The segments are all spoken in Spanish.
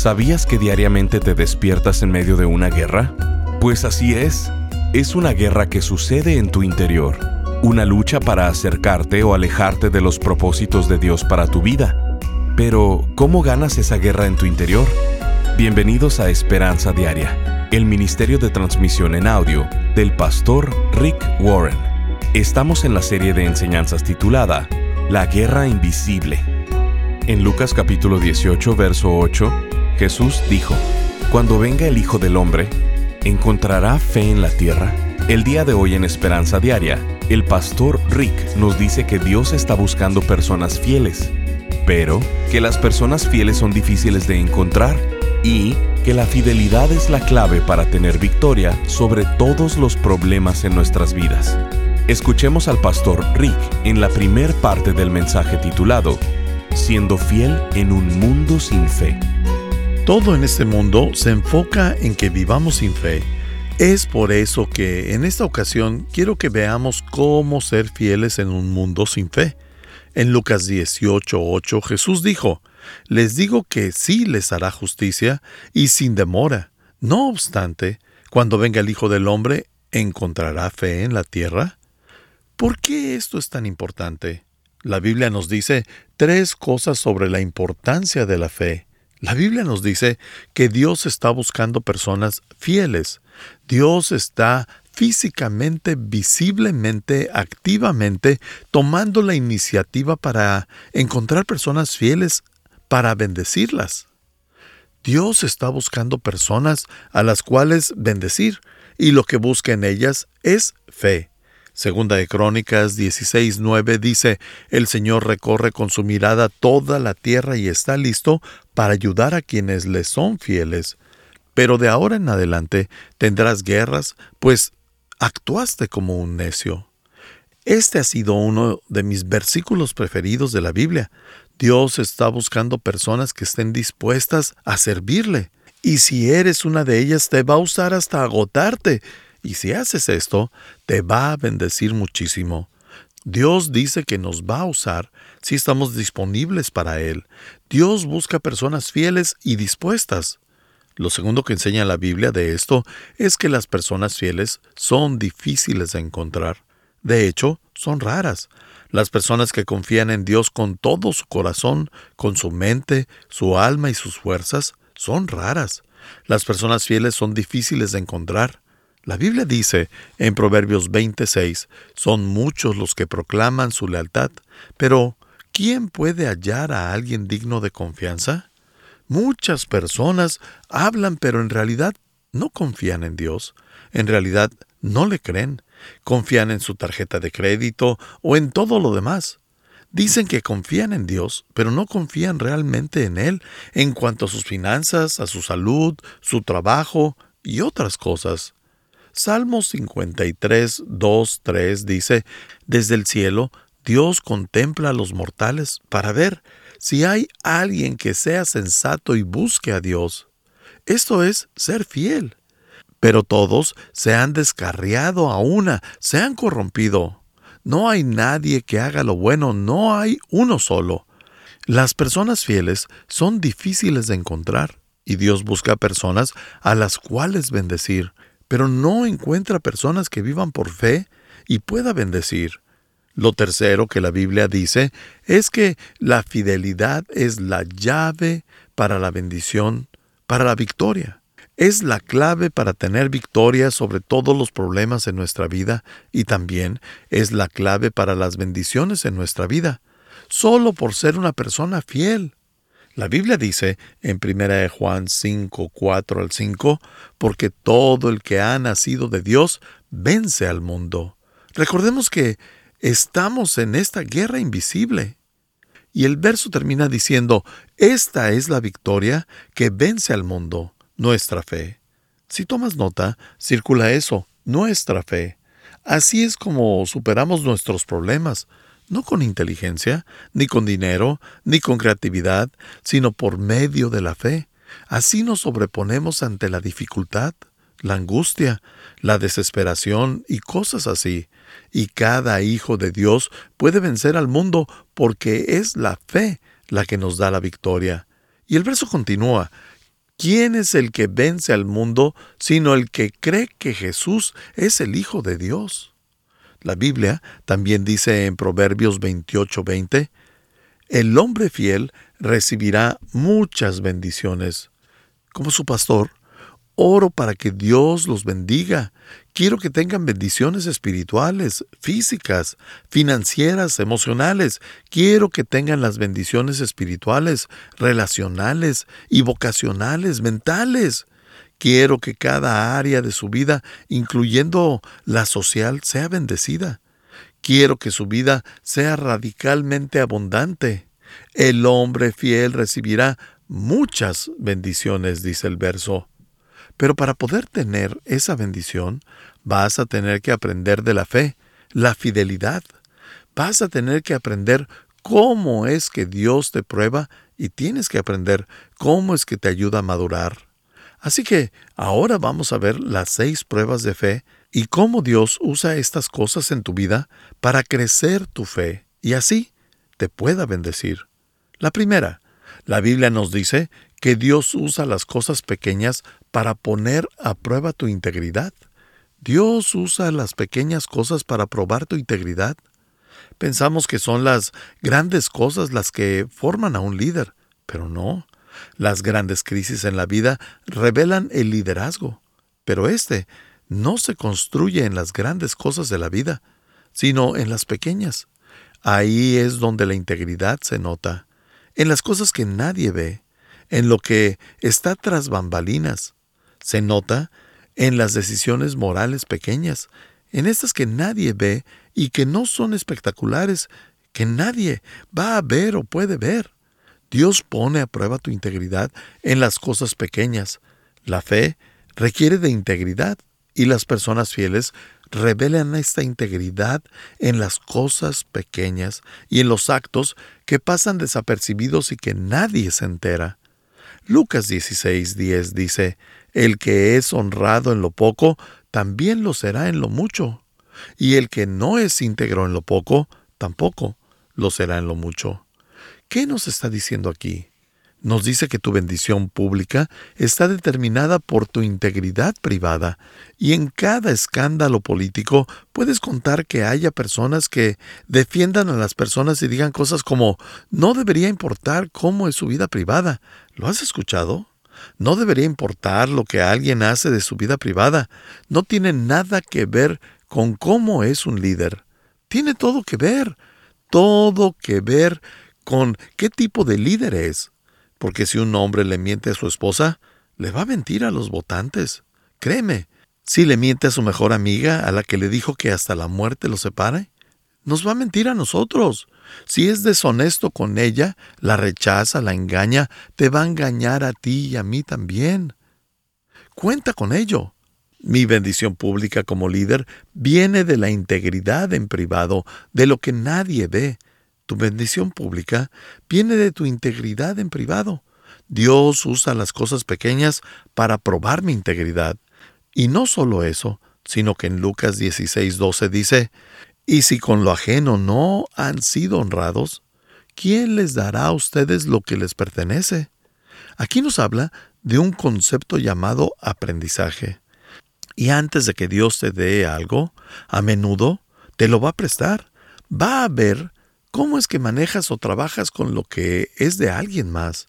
¿Sabías que diariamente te despiertas en medio de una guerra? Pues así es. Es una guerra que sucede en tu interior. Una lucha para acercarte o alejarte de los propósitos de Dios para tu vida. Pero, ¿cómo ganas esa guerra en tu interior? Bienvenidos a Esperanza Diaria, el Ministerio de Transmisión en Audio del pastor Rick Warren. Estamos en la serie de enseñanzas titulada La Guerra Invisible. En Lucas capítulo 18, verso 8, Jesús dijo, Cuando venga el Hijo del Hombre, ¿encontrará fe en la tierra? El día de hoy en Esperanza Diaria, el pastor Rick nos dice que Dios está buscando personas fieles, pero que las personas fieles son difíciles de encontrar y que la fidelidad es la clave para tener victoria sobre todos los problemas en nuestras vidas. Escuchemos al pastor Rick en la primer parte del mensaje titulado Siendo fiel en un mundo sin fe. Todo en este mundo se enfoca en que vivamos sin fe. Es por eso que en esta ocasión quiero que veamos cómo ser fieles en un mundo sin fe. En Lucas 18:8 Jesús dijo, Les digo que sí les hará justicia y sin demora. No obstante, cuando venga el Hijo del Hombre, ¿encontrará fe en la tierra? ¿Por qué esto es tan importante? La Biblia nos dice tres cosas sobre la importancia de la fe. La Biblia nos dice que Dios está buscando personas fieles. Dios está físicamente, visiblemente, activamente tomando la iniciativa para encontrar personas fieles para bendecirlas. Dios está buscando personas a las cuales bendecir y lo que busca en ellas es fe. Segunda de Crónicas 16:9 dice, El Señor recorre con su mirada toda la tierra y está listo para ayudar a quienes le son fieles. Pero de ahora en adelante tendrás guerras, pues actuaste como un necio. Este ha sido uno de mis versículos preferidos de la Biblia. Dios está buscando personas que estén dispuestas a servirle. Y si eres una de ellas, te va a usar hasta agotarte y si haces esto, te va a bendecir muchísimo. Dios dice que nos va a usar si estamos disponibles para Él. Dios busca personas fieles y dispuestas. Lo segundo que enseña la Biblia de esto es que las personas fieles son difíciles de encontrar. De hecho, son raras. Las personas que confían en Dios con todo su corazón, con su mente, su alma y sus fuerzas, son raras. Las personas fieles son difíciles de encontrar. La Biblia dice en Proverbios 26, son muchos los que proclaman su lealtad, pero ¿quién puede hallar a alguien digno de confianza? Muchas personas hablan, pero en realidad no confían en Dios, en realidad no le creen, confían en su tarjeta de crédito o en todo lo demás. Dicen que confían en Dios, pero no confían realmente en Él en cuanto a sus finanzas, a su salud, su trabajo y otras cosas. Salmo 53, 2, 3 dice, Desde el cielo Dios contempla a los mortales para ver si hay alguien que sea sensato y busque a Dios. Esto es ser fiel. Pero todos se han descarriado a una, se han corrompido. No hay nadie que haga lo bueno, no hay uno solo. Las personas fieles son difíciles de encontrar, y Dios busca personas a las cuales bendecir pero no encuentra personas que vivan por fe y pueda bendecir. Lo tercero que la Biblia dice es que la fidelidad es la llave para la bendición, para la victoria. Es la clave para tener victoria sobre todos los problemas en nuestra vida y también es la clave para las bendiciones en nuestra vida, solo por ser una persona fiel. La Biblia dice en 1 Juan 5, 4 al 5, porque todo el que ha nacido de Dios vence al mundo. Recordemos que estamos en esta guerra invisible. Y el verso termina diciendo, esta es la victoria que vence al mundo, nuestra fe. Si tomas nota, circula eso, nuestra fe. Así es como superamos nuestros problemas, no con inteligencia, ni con dinero, ni con creatividad, sino por medio de la fe. Así nos sobreponemos ante la dificultad, la angustia, la desesperación y cosas así. Y cada hijo de Dios puede vencer al mundo porque es la fe la que nos da la victoria. Y el verso continúa, ¿Quién es el que vence al mundo sino el que cree que Jesús es el Hijo de Dios? La Biblia también dice en Proverbios 28:20, el hombre fiel recibirá muchas bendiciones. Como su pastor, oro para que Dios los bendiga. Quiero que tengan bendiciones espirituales, físicas, financieras, emocionales. Quiero que tengan las bendiciones espirituales, relacionales y vocacionales, mentales. Quiero que cada área de su vida, incluyendo la social, sea bendecida. Quiero que su vida sea radicalmente abundante. El hombre fiel recibirá muchas bendiciones, dice el verso. Pero para poder tener esa bendición, vas a tener que aprender de la fe, la fidelidad. Vas a tener que aprender cómo es que Dios te prueba y tienes que aprender cómo es que te ayuda a madurar. Así que ahora vamos a ver las seis pruebas de fe y cómo Dios usa estas cosas en tu vida para crecer tu fe y así te pueda bendecir. La primera, la Biblia nos dice que Dios usa las cosas pequeñas para poner a prueba tu integridad. Dios usa las pequeñas cosas para probar tu integridad. Pensamos que son las grandes cosas las que forman a un líder, pero no. Las grandes crisis en la vida revelan el liderazgo, pero este no se construye en las grandes cosas de la vida, sino en las pequeñas. Ahí es donde la integridad se nota, en las cosas que nadie ve, en lo que está tras bambalinas. Se nota en las decisiones morales pequeñas, en estas que nadie ve y que no son espectaculares, que nadie va a ver o puede ver. Dios pone a prueba tu integridad en las cosas pequeñas. La fe requiere de integridad y las personas fieles revelan esta integridad en las cosas pequeñas y en los actos que pasan desapercibidos y que nadie se entera. Lucas 16:10 dice, El que es honrado en lo poco, también lo será en lo mucho, y el que no es íntegro en lo poco, tampoco lo será en lo mucho. ¿Qué nos está diciendo aquí? Nos dice que tu bendición pública está determinada por tu integridad privada y en cada escándalo político puedes contar que haya personas que defiendan a las personas y digan cosas como no debería importar cómo es su vida privada. ¿Lo has escuchado? No debería importar lo que alguien hace de su vida privada. No tiene nada que ver con cómo es un líder. Tiene todo que ver. Todo que ver con qué tipo de líder es. Porque si un hombre le miente a su esposa, le va a mentir a los votantes. Créeme, si le miente a su mejor amiga, a la que le dijo que hasta la muerte lo separe, nos va a mentir a nosotros. Si es deshonesto con ella, la rechaza, la engaña, te va a engañar a ti y a mí también. Cuenta con ello. Mi bendición pública como líder viene de la integridad en privado, de lo que nadie ve, tu bendición pública viene de tu integridad en privado. Dios usa las cosas pequeñas para probar mi integridad. Y no solo eso, sino que en Lucas 16:12 dice, y si con lo ajeno no han sido honrados, ¿quién les dará a ustedes lo que les pertenece? Aquí nos habla de un concepto llamado aprendizaje. Y antes de que Dios te dé algo, a menudo te lo va a prestar. Va a ver ¿Cómo es que manejas o trabajas con lo que es de alguien más?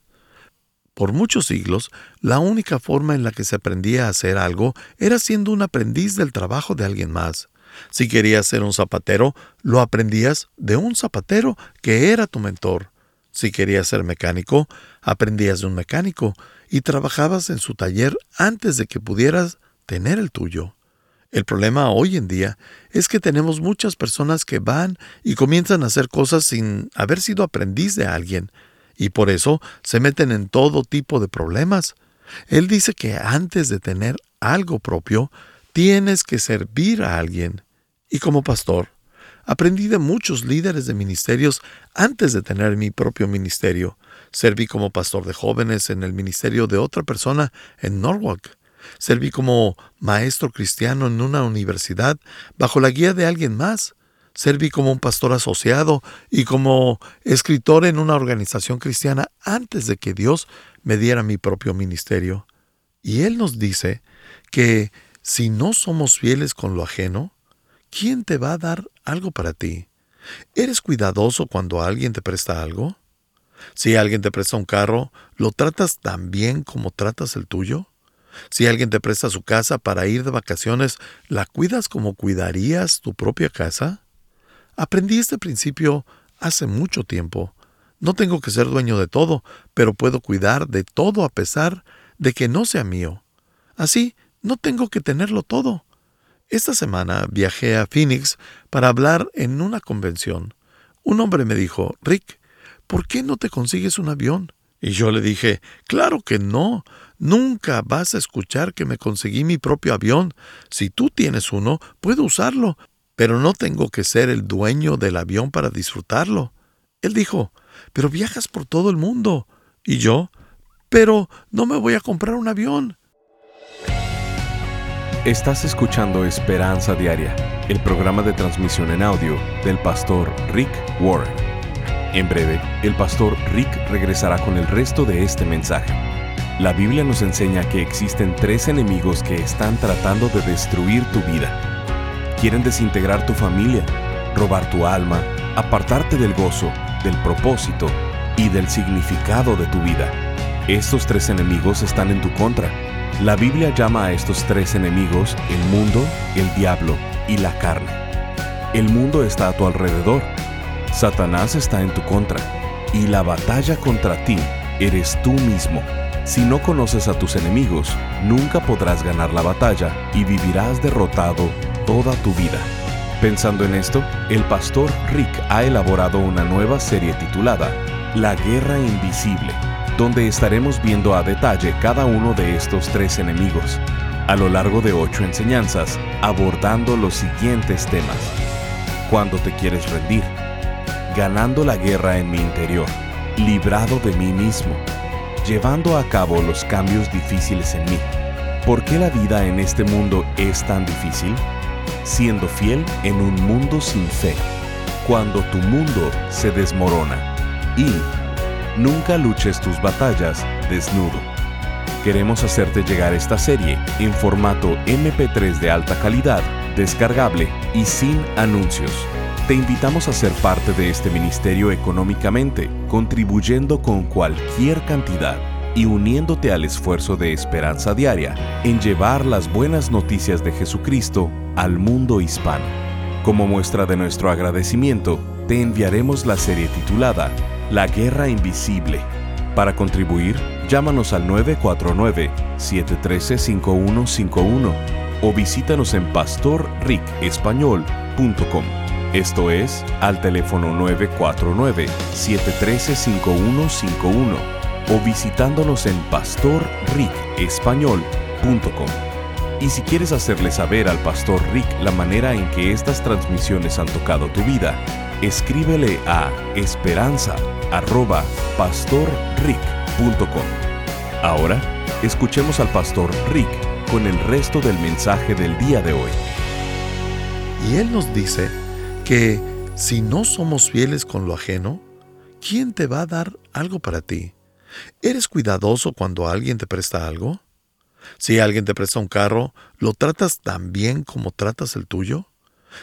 Por muchos siglos, la única forma en la que se aprendía a hacer algo era siendo un aprendiz del trabajo de alguien más. Si querías ser un zapatero, lo aprendías de un zapatero que era tu mentor. Si querías ser mecánico, aprendías de un mecánico y trabajabas en su taller antes de que pudieras tener el tuyo. El problema hoy en día es que tenemos muchas personas que van y comienzan a hacer cosas sin haber sido aprendiz de alguien, y por eso se meten en todo tipo de problemas. Él dice que antes de tener algo propio, tienes que servir a alguien. Y como pastor, aprendí de muchos líderes de ministerios antes de tener mi propio ministerio. Serví como pastor de jóvenes en el ministerio de otra persona en Norwalk. Serví como maestro cristiano en una universidad bajo la guía de alguien más. Serví como un pastor asociado y como escritor en una organización cristiana antes de que Dios me diera mi propio ministerio. Y Él nos dice que si no somos fieles con lo ajeno, ¿quién te va a dar algo para ti? ¿Eres cuidadoso cuando alguien te presta algo? Si alguien te presta un carro, ¿lo tratas tan bien como tratas el tuyo? Si alguien te presta su casa para ir de vacaciones, ¿la cuidas como cuidarías tu propia casa? Aprendí este principio hace mucho tiempo. No tengo que ser dueño de todo, pero puedo cuidar de todo a pesar de que no sea mío. Así, no tengo que tenerlo todo. Esta semana viajé a Phoenix para hablar en una convención. Un hombre me dijo, Rick, ¿por qué no te consigues un avión? Y yo le dije, claro que no, nunca vas a escuchar que me conseguí mi propio avión. Si tú tienes uno, puedo usarlo, pero no tengo que ser el dueño del avión para disfrutarlo. Él dijo, pero viajas por todo el mundo. Y yo, pero no me voy a comprar un avión. Estás escuchando Esperanza Diaria, el programa de transmisión en audio del pastor Rick Warren. En breve, el pastor Rick regresará con el resto de este mensaje. La Biblia nos enseña que existen tres enemigos que están tratando de destruir tu vida. Quieren desintegrar tu familia, robar tu alma, apartarte del gozo, del propósito y del significado de tu vida. Estos tres enemigos están en tu contra la Biblia llama a estos tres enemigos el mundo, el diablo y la carne. El mundo está a tu alrededor. Satanás está en tu contra. Y la batalla contra ti eres tú mismo. Si no conoces a tus enemigos, nunca podrás ganar la batalla y vivirás derrotado toda tu vida. Pensando en esto, el pastor Rick ha elaborado una nueva serie titulada La Guerra Invisible donde estaremos viendo a detalle cada uno de estos tres enemigos, a lo largo de ocho enseñanzas, abordando los siguientes temas. Cuando te quieres rendir, ganando la guerra en mi interior, librado de mí mismo, llevando a cabo los cambios difíciles en mí. ¿Por qué la vida en este mundo es tan difícil? Siendo fiel en un mundo sin fe, cuando tu mundo se desmorona y Nunca luches tus batallas desnudo. Queremos hacerte llegar esta serie en formato MP3 de alta calidad, descargable y sin anuncios. Te invitamos a ser parte de este ministerio económicamente, contribuyendo con cualquier cantidad y uniéndote al esfuerzo de esperanza diaria en llevar las buenas noticias de Jesucristo al mundo hispano. Como muestra de nuestro agradecimiento, te enviaremos la serie titulada la Guerra Invisible. Para contribuir, llámanos al 949-713-5151 o visítanos en pastorricespañol.com. Esto es al teléfono 949-713-5151 o visitándonos en pastorricespañol.com. Y si quieres hacerle saber al pastor Rick la manera en que estas transmisiones han tocado tu vida, escríbele a esperanza.pastorrick.com. Ahora, escuchemos al pastor Rick con el resto del mensaje del día de hoy. Y él nos dice que si no somos fieles con lo ajeno, ¿quién te va a dar algo para ti? ¿Eres cuidadoso cuando alguien te presta algo? Si alguien te presta un carro, ¿lo tratas tan bien como tratas el tuyo?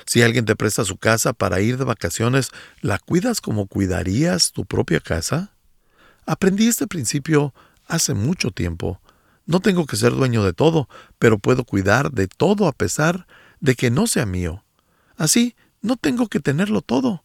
Si alguien te presta su casa para ir de vacaciones, ¿la cuidas como cuidarías tu propia casa? Aprendí este principio hace mucho tiempo. No tengo que ser dueño de todo, pero puedo cuidar de todo a pesar de que no sea mío. Así, no tengo que tenerlo todo.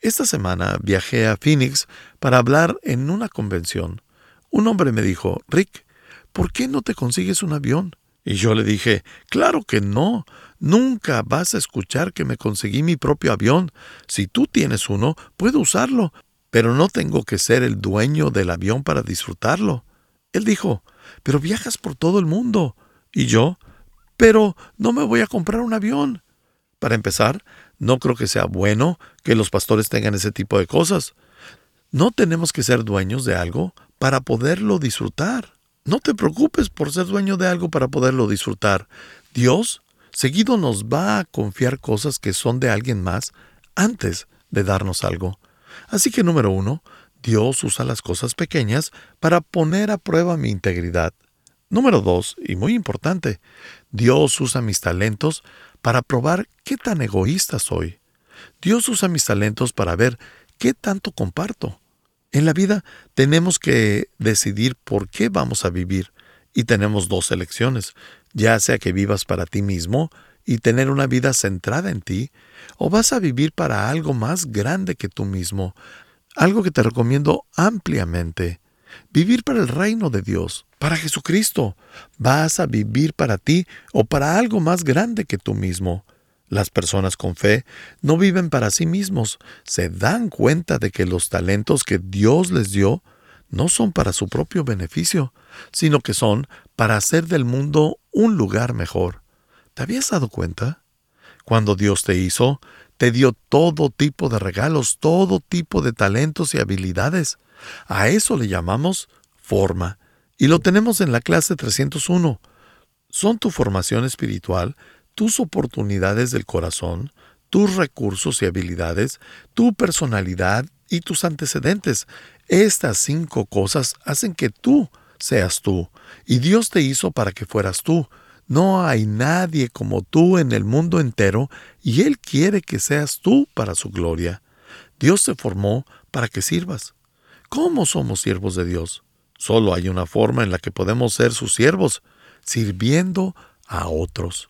Esta semana viajé a Phoenix para hablar en una convención. Un hombre me dijo, Rick, ¿por qué no te consigues un avión? Y yo le dije, claro que no, nunca vas a escuchar que me conseguí mi propio avión. Si tú tienes uno, puedo usarlo, pero no tengo que ser el dueño del avión para disfrutarlo. Él dijo, pero viajas por todo el mundo. Y yo, pero no me voy a comprar un avión. Para empezar, no creo que sea bueno que los pastores tengan ese tipo de cosas. No tenemos que ser dueños de algo para poderlo disfrutar. No te preocupes por ser dueño de algo para poderlo disfrutar. Dios seguido nos va a confiar cosas que son de alguien más antes de darnos algo. Así que número uno, Dios usa las cosas pequeñas para poner a prueba mi integridad. Número dos, y muy importante, Dios usa mis talentos para probar qué tan egoísta soy. Dios usa mis talentos para ver qué tanto comparto. En la vida tenemos que decidir por qué vamos a vivir y tenemos dos elecciones, ya sea que vivas para ti mismo y tener una vida centrada en ti, o vas a vivir para algo más grande que tú mismo, algo que te recomiendo ampliamente. Vivir para el reino de Dios, para Jesucristo. Vas a vivir para ti o para algo más grande que tú mismo. Las personas con fe no viven para sí mismos, se dan cuenta de que los talentos que Dios les dio no son para su propio beneficio, sino que son para hacer del mundo un lugar mejor. ¿Te habías dado cuenta? Cuando Dios te hizo, te dio todo tipo de regalos, todo tipo de talentos y habilidades. A eso le llamamos forma. Y lo tenemos en la clase 301. Son tu formación espiritual, tus oportunidades del corazón, tus recursos y habilidades, tu personalidad y tus antecedentes. Estas cinco cosas hacen que tú seas tú. Y Dios te hizo para que fueras tú. No hay nadie como tú en el mundo entero y Él quiere que seas tú para su gloria. Dios te formó para que sirvas. ¿Cómo somos siervos de Dios? Solo hay una forma en la que podemos ser sus siervos, sirviendo a otros.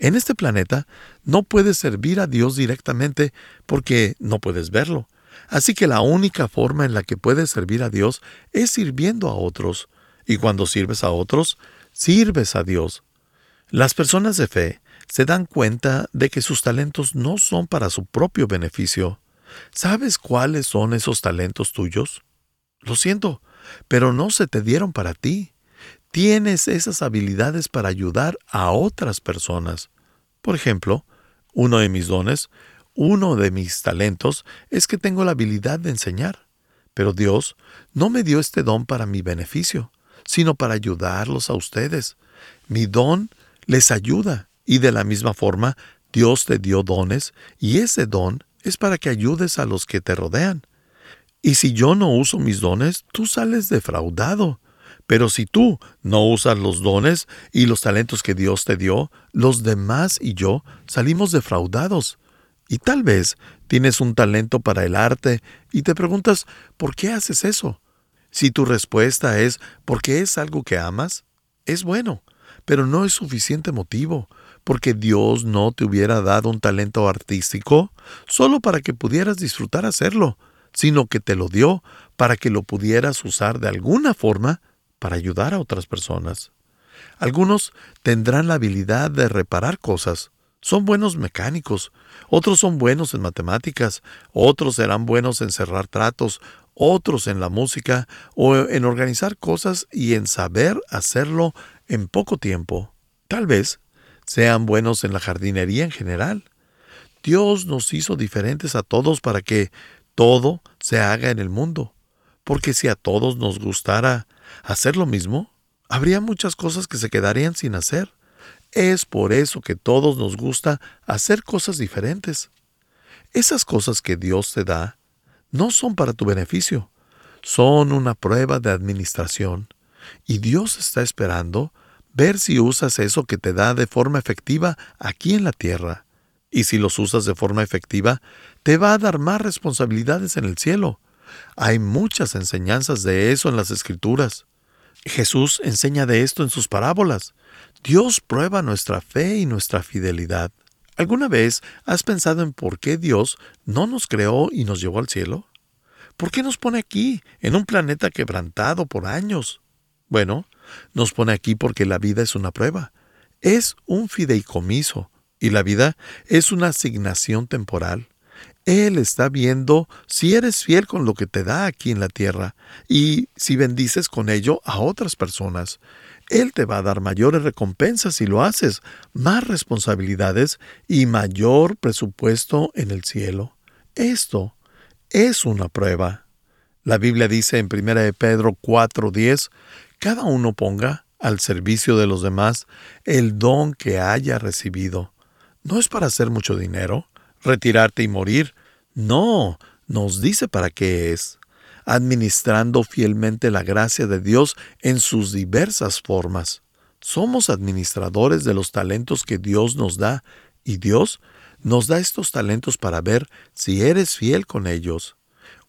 En este planeta no puedes servir a Dios directamente porque no puedes verlo. Así que la única forma en la que puedes servir a Dios es sirviendo a otros. Y cuando sirves a otros, sirves a Dios. Las personas de fe se dan cuenta de que sus talentos no son para su propio beneficio. ¿Sabes cuáles son esos talentos tuyos? Lo siento, pero no se te dieron para ti. Tienes esas habilidades para ayudar a otras personas. Por ejemplo, uno de mis dones, uno de mis talentos es que tengo la habilidad de enseñar. Pero Dios no me dio este don para mi beneficio, sino para ayudarlos a ustedes. Mi don les ayuda. Y de la misma forma, Dios te dio dones y ese don es para que ayudes a los que te rodean. Y si yo no uso mis dones, tú sales defraudado. Pero si tú no usas los dones y los talentos que Dios te dio, los demás y yo salimos defraudados. Y tal vez tienes un talento para el arte y te preguntas, ¿por qué haces eso? Si tu respuesta es porque es algo que amas, es bueno pero no es suficiente motivo, porque Dios no te hubiera dado un talento artístico solo para que pudieras disfrutar hacerlo, sino que te lo dio para que lo pudieras usar de alguna forma para ayudar a otras personas. Algunos tendrán la habilidad de reparar cosas, son buenos mecánicos, otros son buenos en matemáticas, otros serán buenos en cerrar tratos, otros en la música o en organizar cosas y en saber hacerlo en poco tiempo. Tal vez sean buenos en la jardinería en general. Dios nos hizo diferentes a todos para que todo se haga en el mundo. Porque si a todos nos gustara hacer lo mismo, habría muchas cosas que se quedarían sin hacer. Es por eso que todos nos gusta hacer cosas diferentes. Esas cosas que Dios te da no son para tu beneficio, son una prueba de administración. Y Dios está esperando ver si usas eso que te da de forma efectiva aquí en la tierra. Y si los usas de forma efectiva, te va a dar más responsabilidades en el cielo. Hay muchas enseñanzas de eso en las escrituras. Jesús enseña de esto en sus parábolas. Dios prueba nuestra fe y nuestra fidelidad. ¿Alguna vez has pensado en por qué Dios no nos creó y nos llevó al cielo? ¿Por qué nos pone aquí, en un planeta quebrantado por años? Bueno, nos pone aquí porque la vida es una prueba. Es un fideicomiso y la vida es una asignación temporal. Él está viendo si eres fiel con lo que te da aquí en la tierra y si bendices con ello a otras personas. Él te va a dar mayores recompensas si lo haces, más responsabilidades y mayor presupuesto en el cielo. Esto es una prueba. La Biblia dice en 1 Pedro 4:10, cada uno ponga al servicio de los demás el don que haya recibido. No es para hacer mucho dinero, retirarte y morir. No, nos dice para qué es. Administrando fielmente la gracia de Dios en sus diversas formas. Somos administradores de los talentos que Dios nos da y Dios nos da estos talentos para ver si eres fiel con ellos.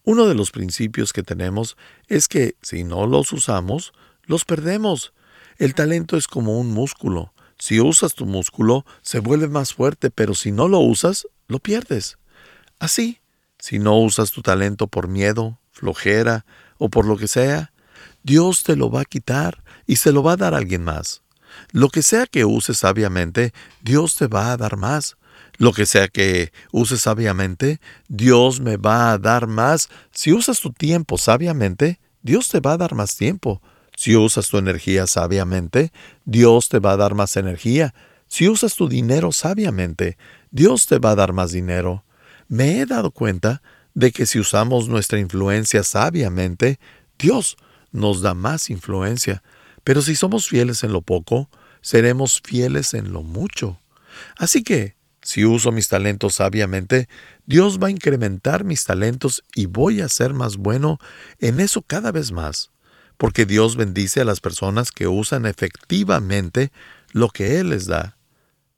Uno de los principios que tenemos es que si no los usamos, los perdemos. El talento es como un músculo. Si usas tu músculo, se vuelve más fuerte, pero si no lo usas, lo pierdes. Así, si no usas tu talento por miedo, flojera o por lo que sea, Dios te lo va a quitar y se lo va a dar a alguien más. Lo que sea que uses sabiamente, Dios te va a dar más. Lo que sea que uses sabiamente, Dios me va a dar más. Si usas tu tiempo sabiamente, Dios te va a dar más tiempo. Si usas tu energía sabiamente, Dios te va a dar más energía. Si usas tu dinero sabiamente, Dios te va a dar más dinero. Me he dado cuenta de que si usamos nuestra influencia sabiamente, Dios nos da más influencia. Pero si somos fieles en lo poco, seremos fieles en lo mucho. Así que, si uso mis talentos sabiamente, Dios va a incrementar mis talentos y voy a ser más bueno en eso cada vez más, porque Dios bendice a las personas que usan efectivamente lo que Él les da.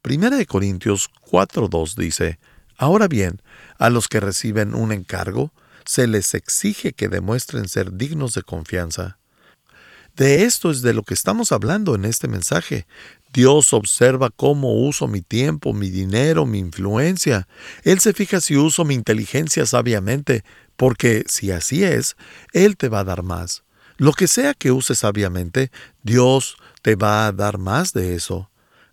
Primera de Corintios 4.2 dice, Ahora bien, a los que reciben un encargo, se les exige que demuestren ser dignos de confianza. De esto es de lo que estamos hablando en este mensaje. Dios observa cómo uso mi tiempo, mi dinero, mi influencia. Él se fija si uso mi inteligencia sabiamente, porque si así es, Él te va a dar más. Lo que sea que uses sabiamente, Dios te va a dar más de eso.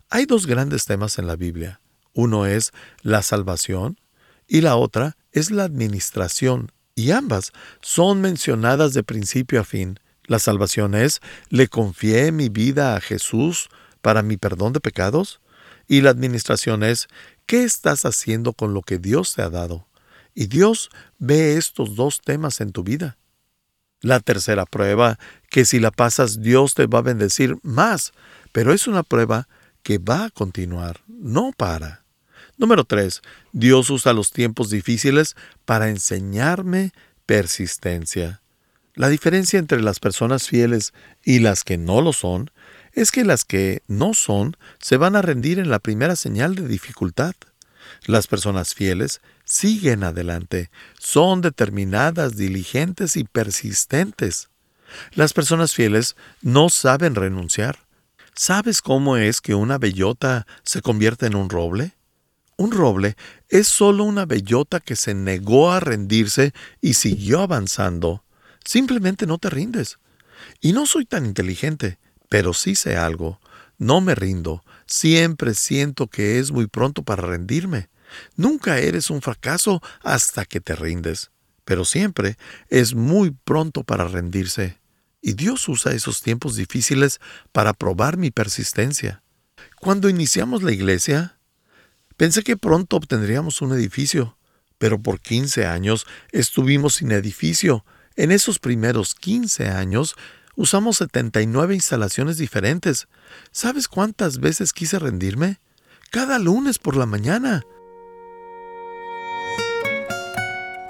Hay dos grandes temas en la Biblia. Uno es la salvación y la otra es la administración, y ambas son mencionadas de principio a fin. La salvación es, le confié mi vida a Jesús para mi perdón de pecados. Y la administración es, ¿qué estás haciendo con lo que Dios te ha dado? Y Dios ve estos dos temas en tu vida. La tercera prueba, que si la pasas Dios te va a bendecir más, pero es una prueba que va a continuar, no para. Número tres, Dios usa los tiempos difíciles para enseñarme persistencia. La diferencia entre las personas fieles y las que no lo son es que las que no son se van a rendir en la primera señal de dificultad. Las personas fieles siguen adelante, son determinadas, diligentes y persistentes. Las personas fieles no saben renunciar. ¿Sabes cómo es que una bellota se convierte en un roble? Un roble es solo una bellota que se negó a rendirse y siguió avanzando. Simplemente no te rindes. Y no soy tan inteligente, pero sí sé algo. No me rindo. Siempre siento que es muy pronto para rendirme. Nunca eres un fracaso hasta que te rindes. Pero siempre es muy pronto para rendirse. Y Dios usa esos tiempos difíciles para probar mi persistencia. Cuando iniciamos la iglesia, pensé que pronto obtendríamos un edificio, pero por 15 años estuvimos sin edificio en esos primeros 15 años usamos 79 instalaciones diferentes. ¿Sabes cuántas veces quise rendirme? Cada lunes por la mañana.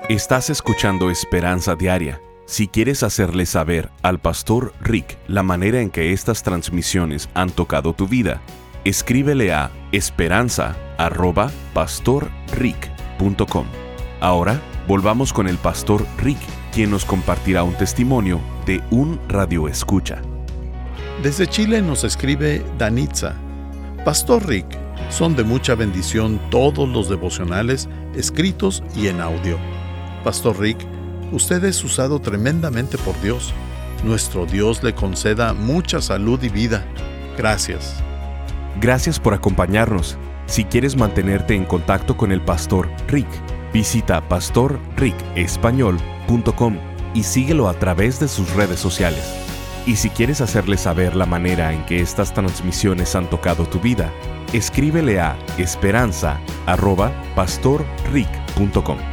Estás escuchando Esperanza Diaria. Si quieres hacerle saber al pastor Rick la manera en que estas transmisiones han tocado tu vida, escríbele a esperanza.pastorrick.com. Ahora volvamos con el pastor Rick quien nos compartirá un testimonio de un radio escucha. Desde Chile nos escribe Danitza. Pastor Rick, son de mucha bendición todos los devocionales escritos y en audio. Pastor Rick, usted es usado tremendamente por Dios. Nuestro Dios le conceda mucha salud y vida. Gracias. Gracias por acompañarnos. Si quieres mantenerte en contacto con el pastor Rick, visita pastorricespañol.com y síguelo a través de sus redes sociales. Y si quieres hacerle saber la manera en que estas transmisiones han tocado tu vida, escríbele a esperanza.pastorrick.com.